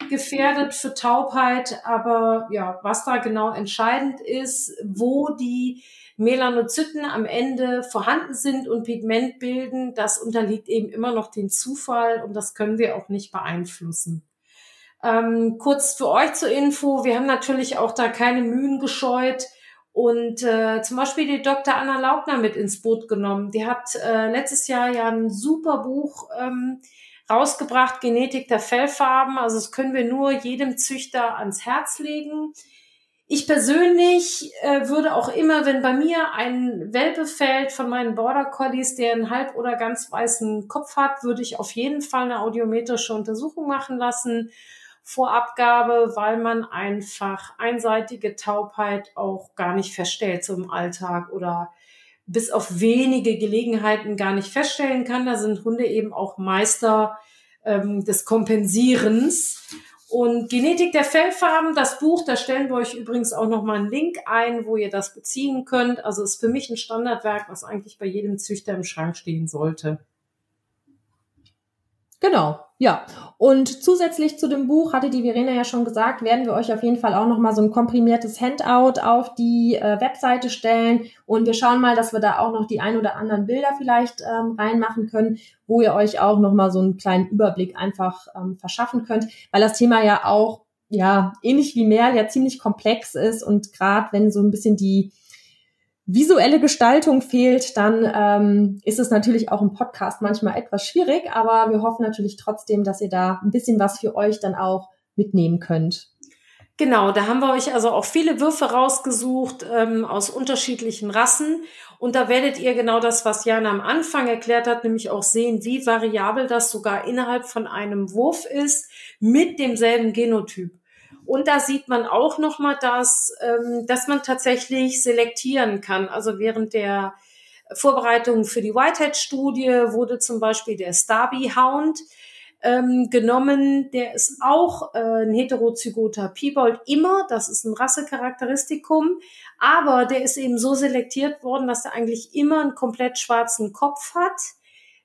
gefährdet für Taubheit. Aber ja, was da genau entscheidend ist, wo die Melanozyten am Ende vorhanden sind und Pigment bilden, das unterliegt eben immer noch dem Zufall und das können wir auch nicht beeinflussen. Ähm, kurz für euch zur Info, wir haben natürlich auch da keine Mühen gescheut und äh, zum Beispiel die Dr. Anna Laubner mit ins Boot genommen. Die hat äh, letztes Jahr ja ein super Buch ähm, rausgebracht, Genetik der Fellfarben. Also das können wir nur jedem Züchter ans Herz legen. Ich persönlich äh, würde auch immer, wenn bei mir ein Welpe fällt von meinen Border Collies, der einen halb oder ganz weißen Kopf hat, würde ich auf jeden Fall eine audiometrische Untersuchung machen lassen vor Abgabe, weil man einfach einseitige Taubheit auch gar nicht feststellt so im Alltag oder bis auf wenige Gelegenheiten gar nicht feststellen kann. Da sind Hunde eben auch Meister ähm, des Kompensierens. Und Genetik der Fellfarben, das Buch, da stellen wir euch übrigens auch nochmal einen Link ein, wo ihr das beziehen könnt. Also ist für mich ein Standardwerk, was eigentlich bei jedem Züchter im Schrank stehen sollte. Genau, ja. Und zusätzlich zu dem Buch, hatte die Verena ja schon gesagt, werden wir euch auf jeden Fall auch nochmal so ein komprimiertes Handout auf die äh, Webseite stellen. Und wir schauen mal, dass wir da auch noch die ein oder anderen Bilder vielleicht ähm, reinmachen können, wo ihr euch auch nochmal so einen kleinen Überblick einfach ähm, verschaffen könnt, weil das Thema ja auch, ja, ähnlich wie Merl ja ziemlich komplex ist und gerade wenn so ein bisschen die visuelle Gestaltung fehlt, dann ähm, ist es natürlich auch im Podcast manchmal etwas schwierig, aber wir hoffen natürlich trotzdem, dass ihr da ein bisschen was für euch dann auch mitnehmen könnt. Genau, da haben wir euch also auch viele Würfe rausgesucht ähm, aus unterschiedlichen Rassen. Und da werdet ihr genau das, was Jana am Anfang erklärt hat, nämlich auch sehen, wie variabel das sogar innerhalb von einem Wurf ist mit demselben Genotyp. Und da sieht man auch nochmal das, ähm, dass man tatsächlich selektieren kann. Also während der Vorbereitung für die Whitehead-Studie wurde zum Beispiel der Starby Hound ähm, genommen. Der ist auch äh, ein heterozygoter Piebold immer. Das ist ein Rassecharakteristikum. Aber der ist eben so selektiert worden, dass er eigentlich immer einen komplett schwarzen Kopf hat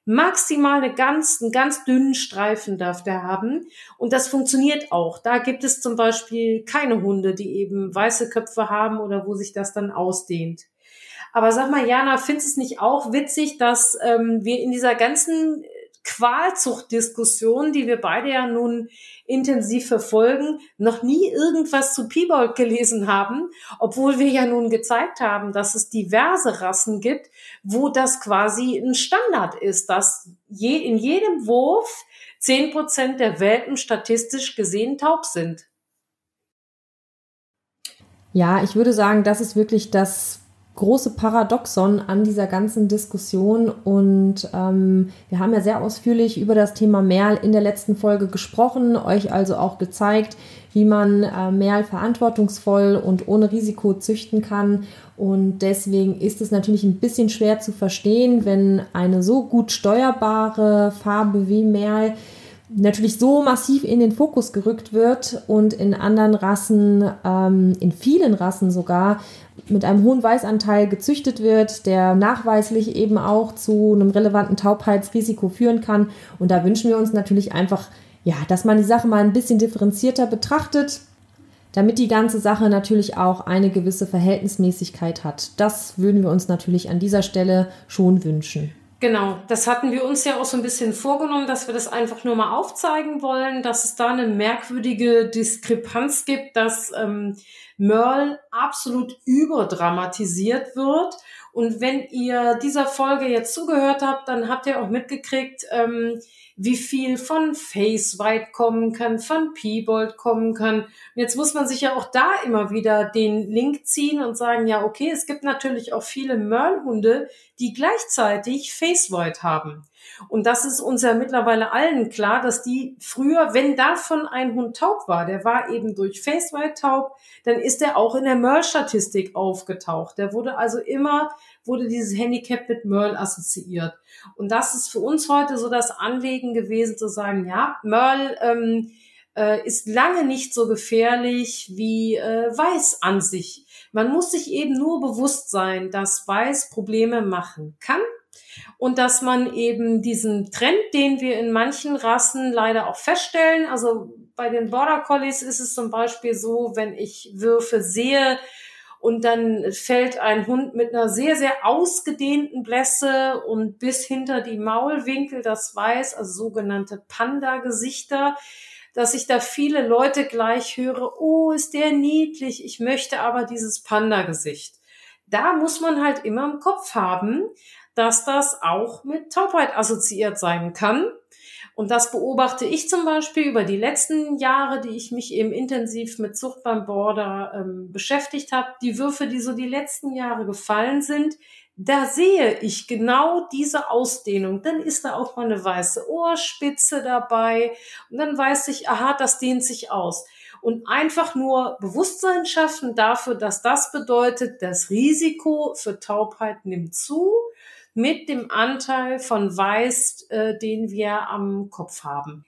Maximal eine ganz, einen ganz dünnen Streifen darf der haben. Und das funktioniert auch. Da gibt es zum Beispiel keine Hunde, die eben weiße Köpfe haben oder wo sich das dann ausdehnt. Aber sag mal, Jana, findest du es nicht auch witzig, dass ähm, wir in dieser ganzen Qualzuchtdiskussion, die wir beide ja nun intensiv verfolgen, noch nie irgendwas zu Piebold gelesen haben, obwohl wir ja nun gezeigt haben, dass es diverse Rassen gibt, wo das quasi ein Standard ist, dass je, in jedem Wurf zehn Prozent der Welpen statistisch gesehen taub sind. Ja, ich würde sagen, das ist wirklich das große Paradoxon an dieser ganzen Diskussion. Und ähm, wir haben ja sehr ausführlich über das Thema Merl in der letzten Folge gesprochen, euch also auch gezeigt, wie man äh, Merl verantwortungsvoll und ohne Risiko züchten kann. Und deswegen ist es natürlich ein bisschen schwer zu verstehen, wenn eine so gut steuerbare Farbe wie Merl natürlich so massiv in den Fokus gerückt wird und in anderen Rassen, ähm, in vielen Rassen sogar, mit einem hohen Weißanteil gezüchtet wird, der nachweislich eben auch zu einem relevanten Taubheitsrisiko führen kann. Und da wünschen wir uns natürlich einfach, ja, dass man die Sache mal ein bisschen differenzierter betrachtet, damit die ganze Sache natürlich auch eine gewisse Verhältnismäßigkeit hat. Das würden wir uns natürlich an dieser Stelle schon wünschen. Genau, das hatten wir uns ja auch so ein bisschen vorgenommen, dass wir das einfach nur mal aufzeigen wollen, dass es da eine merkwürdige Diskrepanz gibt, dass ähm, Merle absolut überdramatisiert wird. Und wenn ihr dieser Folge jetzt zugehört habt, dann habt ihr auch mitgekriegt, ähm, wie viel von Face White kommen kann, von Peebold kommen kann. Und jetzt muss man sich ja auch da immer wieder den Link ziehen und sagen, ja, okay, es gibt natürlich auch viele Merle-Hunde, die gleichzeitig Face White haben. Und das ist uns ja mittlerweile allen klar, dass die früher, wenn davon ein Hund taub war, der war eben durch Face White taub, dann ist er auch in der Merle-Statistik aufgetaucht. Der wurde also immer, wurde dieses Handicap mit Merle assoziiert. Und das ist für uns heute so das Anliegen gewesen zu sagen, ja, Merle ähm, äh, ist lange nicht so gefährlich wie äh, Weiß an sich. Man muss sich eben nur bewusst sein, dass Weiß Probleme machen kann und dass man eben diesen Trend, den wir in manchen Rassen leider auch feststellen, also bei den Border Collies ist es zum Beispiel so, wenn ich Würfe sehe, und dann fällt ein Hund mit einer sehr, sehr ausgedehnten Blässe und bis hinter die Maulwinkel, das weiß, also sogenannte Panda-Gesichter, dass ich da viele Leute gleich höre, oh, ist der niedlich, ich möchte aber dieses Panda-Gesicht. Da muss man halt immer im Kopf haben, dass das auch mit Taubheit assoziiert sein kann. Und das beobachte ich zum Beispiel über die letzten Jahre, die ich mich eben intensiv mit Zucht beim Border ähm, beschäftigt habe. Die Würfe, die so die letzten Jahre gefallen sind, da sehe ich genau diese Ausdehnung. Dann ist da auch mal eine weiße Ohrspitze dabei und dann weiß ich, aha, das dehnt sich aus. Und einfach nur Bewusstsein schaffen dafür, dass das bedeutet, das Risiko für Taubheit nimmt zu mit dem Anteil von Weiß, äh, den wir am Kopf haben.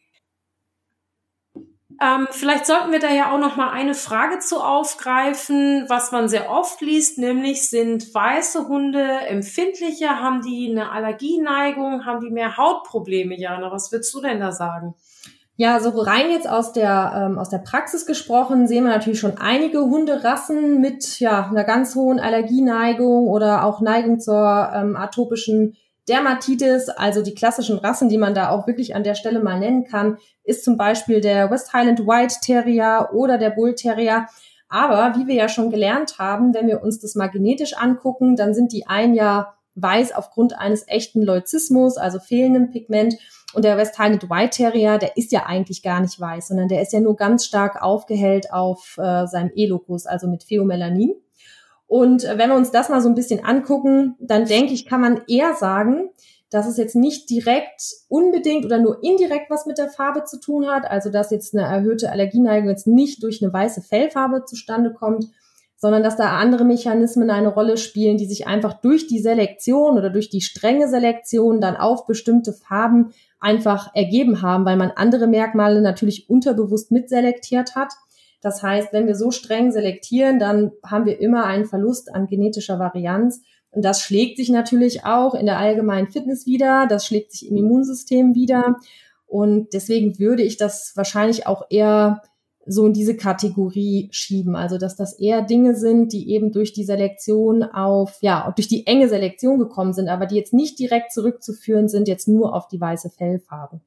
Ähm, vielleicht sollten wir da ja auch noch mal eine Frage zu aufgreifen, was man sehr oft liest, nämlich sind weiße Hunde empfindlicher, haben die eine Allergieneigung, haben die mehr Hautprobleme? Jana, was würdest du denn da sagen? Ja, so rein jetzt aus der, ähm, aus der Praxis gesprochen, sehen wir natürlich schon einige Hunderassen mit ja, einer ganz hohen Allergieneigung oder auch Neigung zur ähm, atopischen Dermatitis. Also die klassischen Rassen, die man da auch wirklich an der Stelle mal nennen kann, ist zum Beispiel der West Highland White Terrier oder der Bull Terrier. Aber wie wir ja schon gelernt haben, wenn wir uns das mal genetisch angucken, dann sind die ein Jahr weiß aufgrund eines echten Leuzismus, also fehlendem Pigment und der West Highland White Terrier, der ist ja eigentlich gar nicht weiß, sondern der ist ja nur ganz stark aufgehellt auf äh, seinem E-Locus, also mit Pheomelanin. Und äh, wenn wir uns das mal so ein bisschen angucken, dann denke ich, kann man eher sagen, dass es jetzt nicht direkt unbedingt oder nur indirekt was mit der Farbe zu tun hat, also dass jetzt eine erhöhte Allergieneigung jetzt nicht durch eine weiße Fellfarbe zustande kommt, sondern dass da andere Mechanismen eine Rolle spielen, die sich einfach durch die Selektion oder durch die strenge Selektion dann auf bestimmte Farben einfach ergeben haben, weil man andere Merkmale natürlich unterbewusst mitselektiert hat. Das heißt, wenn wir so streng selektieren, dann haben wir immer einen Verlust an genetischer Varianz. Und das schlägt sich natürlich auch in der allgemeinen Fitness wieder, das schlägt sich im Immunsystem wieder. Und deswegen würde ich das wahrscheinlich auch eher so in diese Kategorie schieben. Also, dass das eher Dinge sind, die eben durch die Selektion auf, ja, durch die enge Selektion gekommen sind, aber die jetzt nicht direkt zurückzuführen sind, jetzt nur auf die weiße Fellfarbe.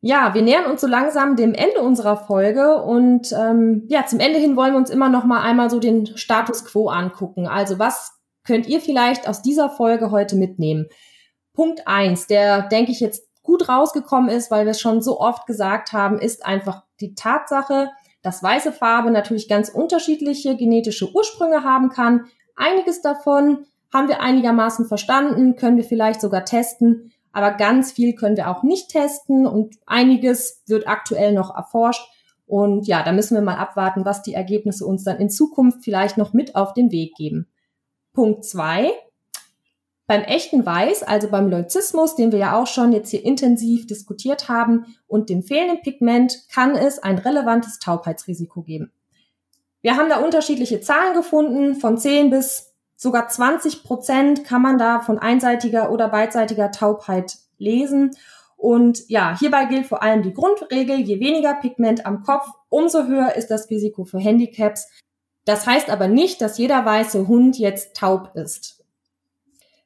Ja, wir nähern uns so langsam dem Ende unserer Folge und ähm, ja, zum Ende hin wollen wir uns immer noch mal einmal so den Status quo angucken. Also was könnt ihr vielleicht aus dieser Folge heute mitnehmen? Punkt eins, der denke ich jetzt gut rausgekommen ist, weil wir es schon so oft gesagt haben, ist einfach die Tatsache, dass weiße Farbe natürlich ganz unterschiedliche genetische Ursprünge haben kann. Einiges davon haben wir einigermaßen verstanden, können wir vielleicht sogar testen, aber ganz viel können wir auch nicht testen und einiges wird aktuell noch erforscht. Und ja, da müssen wir mal abwarten, was die Ergebnisse uns dann in Zukunft vielleicht noch mit auf den Weg geben. Punkt zwei beim echten Weiß, also beim Leuzismus, den wir ja auch schon jetzt hier intensiv diskutiert haben, und dem fehlenden Pigment kann es ein relevantes Taubheitsrisiko geben. Wir haben da unterschiedliche Zahlen gefunden, von 10 bis sogar 20 Prozent kann man da von einseitiger oder beidseitiger Taubheit lesen. Und ja, hierbei gilt vor allem die Grundregel, je weniger Pigment am Kopf, umso höher ist das Risiko für Handicaps. Das heißt aber nicht, dass jeder weiße Hund jetzt taub ist.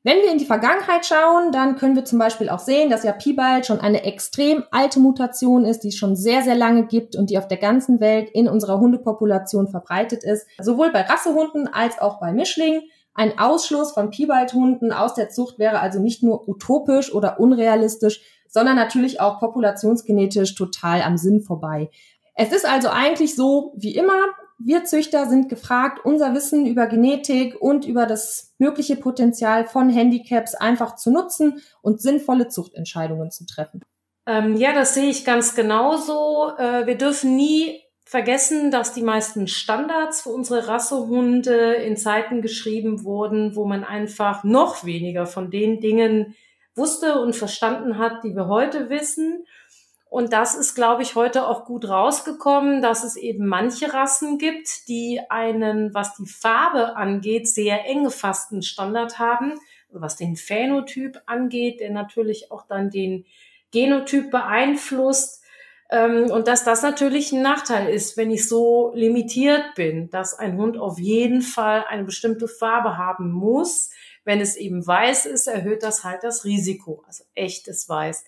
Wenn wir in die Vergangenheit schauen, dann können wir zum Beispiel auch sehen, dass ja Piebald schon eine extrem alte Mutation ist, die es schon sehr, sehr lange gibt und die auf der ganzen Welt in unserer Hundepopulation verbreitet ist. Sowohl bei Rassehunden als auch bei Mischlingen. Ein Ausschluss von Piebald-Hunden aus der Zucht wäre also nicht nur utopisch oder unrealistisch, sondern natürlich auch populationsgenetisch total am Sinn vorbei. Es ist also eigentlich so wie immer, wir Züchter sind gefragt, unser Wissen über Genetik und über das mögliche Potenzial von Handicaps einfach zu nutzen und sinnvolle Zuchtentscheidungen zu treffen. Ähm, ja, das sehe ich ganz genauso. Äh, wir dürfen nie vergessen, dass die meisten Standards für unsere Rassehunde in Zeiten geschrieben wurden, wo man einfach noch weniger von den Dingen wusste und verstanden hat, die wir heute wissen. Und das ist, glaube ich, heute auch gut rausgekommen, dass es eben manche Rassen gibt, die einen, was die Farbe angeht, sehr eng gefassten Standard haben, was den Phänotyp angeht, der natürlich auch dann den Genotyp beeinflusst. Ähm, und dass das natürlich ein Nachteil ist, wenn ich so limitiert bin, dass ein Hund auf jeden Fall eine bestimmte Farbe haben muss. Wenn es eben weiß ist, erhöht das halt das Risiko, also echtes Weiß.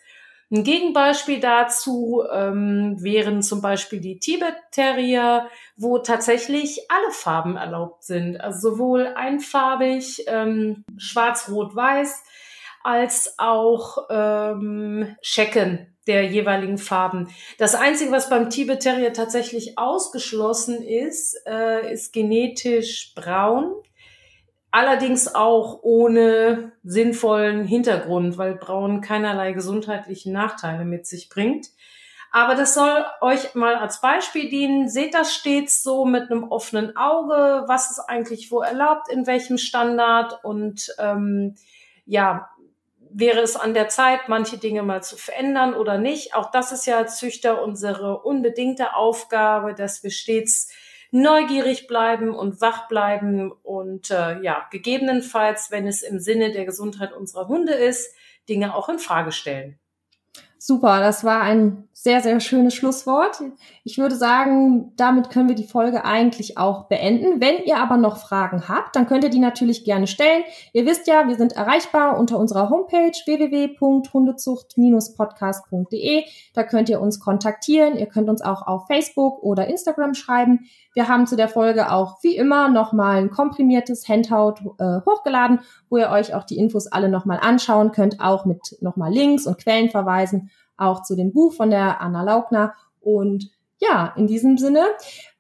Ein Gegenbeispiel dazu ähm, wären zum Beispiel die Tibet Terrier, wo tatsächlich alle Farben erlaubt sind. Also sowohl einfarbig, ähm, schwarz, rot, weiß, als auch ähm, Schecken der jeweiligen Farben. Das Einzige, was beim Tibet Terrier tatsächlich ausgeschlossen ist, äh, ist genetisch braun. Allerdings auch ohne sinnvollen Hintergrund, weil Braun keinerlei gesundheitlichen Nachteile mit sich bringt. Aber das soll euch mal als Beispiel dienen. Seht das stets so mit einem offenen Auge. Was ist eigentlich wo erlaubt, in welchem Standard? Und ähm, ja, wäre es an der Zeit, manche Dinge mal zu verändern oder nicht? Auch das ist ja als Züchter unsere unbedingte Aufgabe, dass wir stets neugierig bleiben und wach bleiben und äh, ja, gegebenenfalls, wenn es im Sinne der Gesundheit unserer Hunde ist, Dinge auch in Frage stellen. Super, das war ein sehr, sehr schönes Schlusswort. Ich würde sagen, damit können wir die Folge eigentlich auch beenden. Wenn ihr aber noch Fragen habt, dann könnt ihr die natürlich gerne stellen. Ihr wisst ja, wir sind erreichbar unter unserer Homepage www.hundezucht-podcast.de. Da könnt ihr uns kontaktieren. Ihr könnt uns auch auf Facebook oder Instagram schreiben. Wir haben zu der Folge auch wie immer nochmal ein komprimiertes Handout äh, hochgeladen, wo ihr euch auch die Infos alle nochmal anschauen könnt, auch mit nochmal Links und Quellen verweisen, auch zu dem Buch von der Anna Laugner. Und ja, in diesem Sinne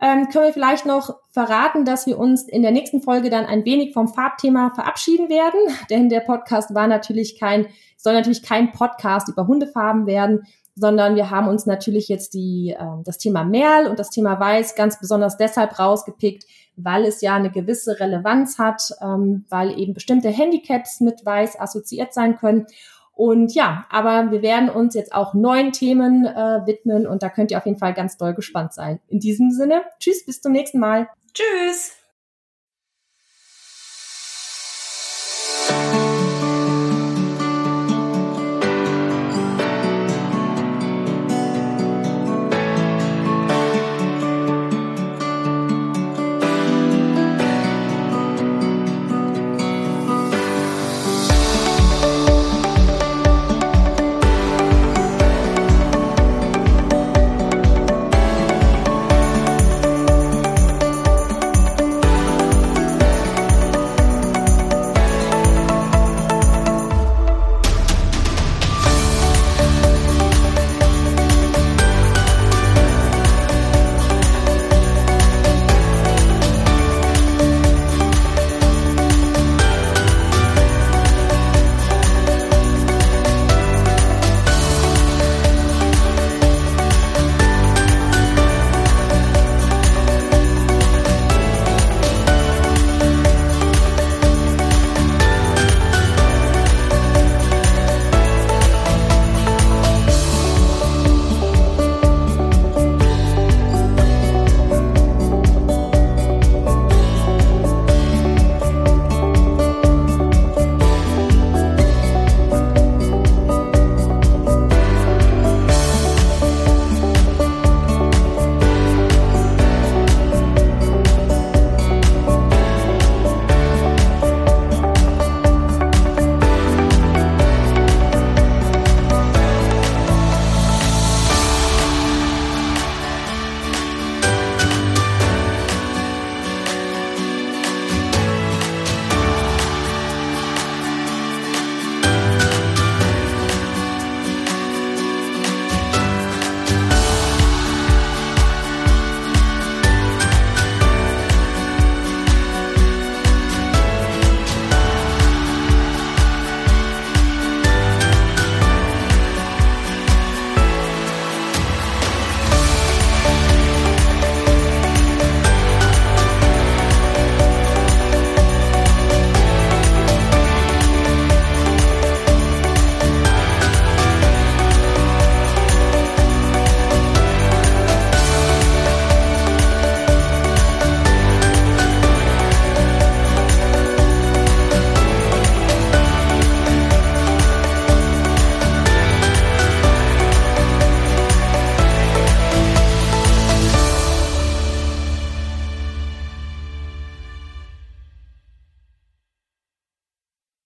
ähm, können wir vielleicht noch verraten, dass wir uns in der nächsten Folge dann ein wenig vom Farbthema verabschieden werden, denn der Podcast war natürlich kein, soll natürlich kein Podcast über Hundefarben werden, sondern wir haben uns natürlich jetzt die, äh, das Thema Merl und das Thema Weiß ganz besonders deshalb rausgepickt, weil es ja eine gewisse Relevanz hat, ähm, weil eben bestimmte Handicaps mit Weiß assoziiert sein können. Und ja, aber wir werden uns jetzt auch neuen Themen äh, widmen und da könnt ihr auf jeden Fall ganz doll gespannt sein. In diesem Sinne, tschüss, bis zum nächsten Mal. Tschüss.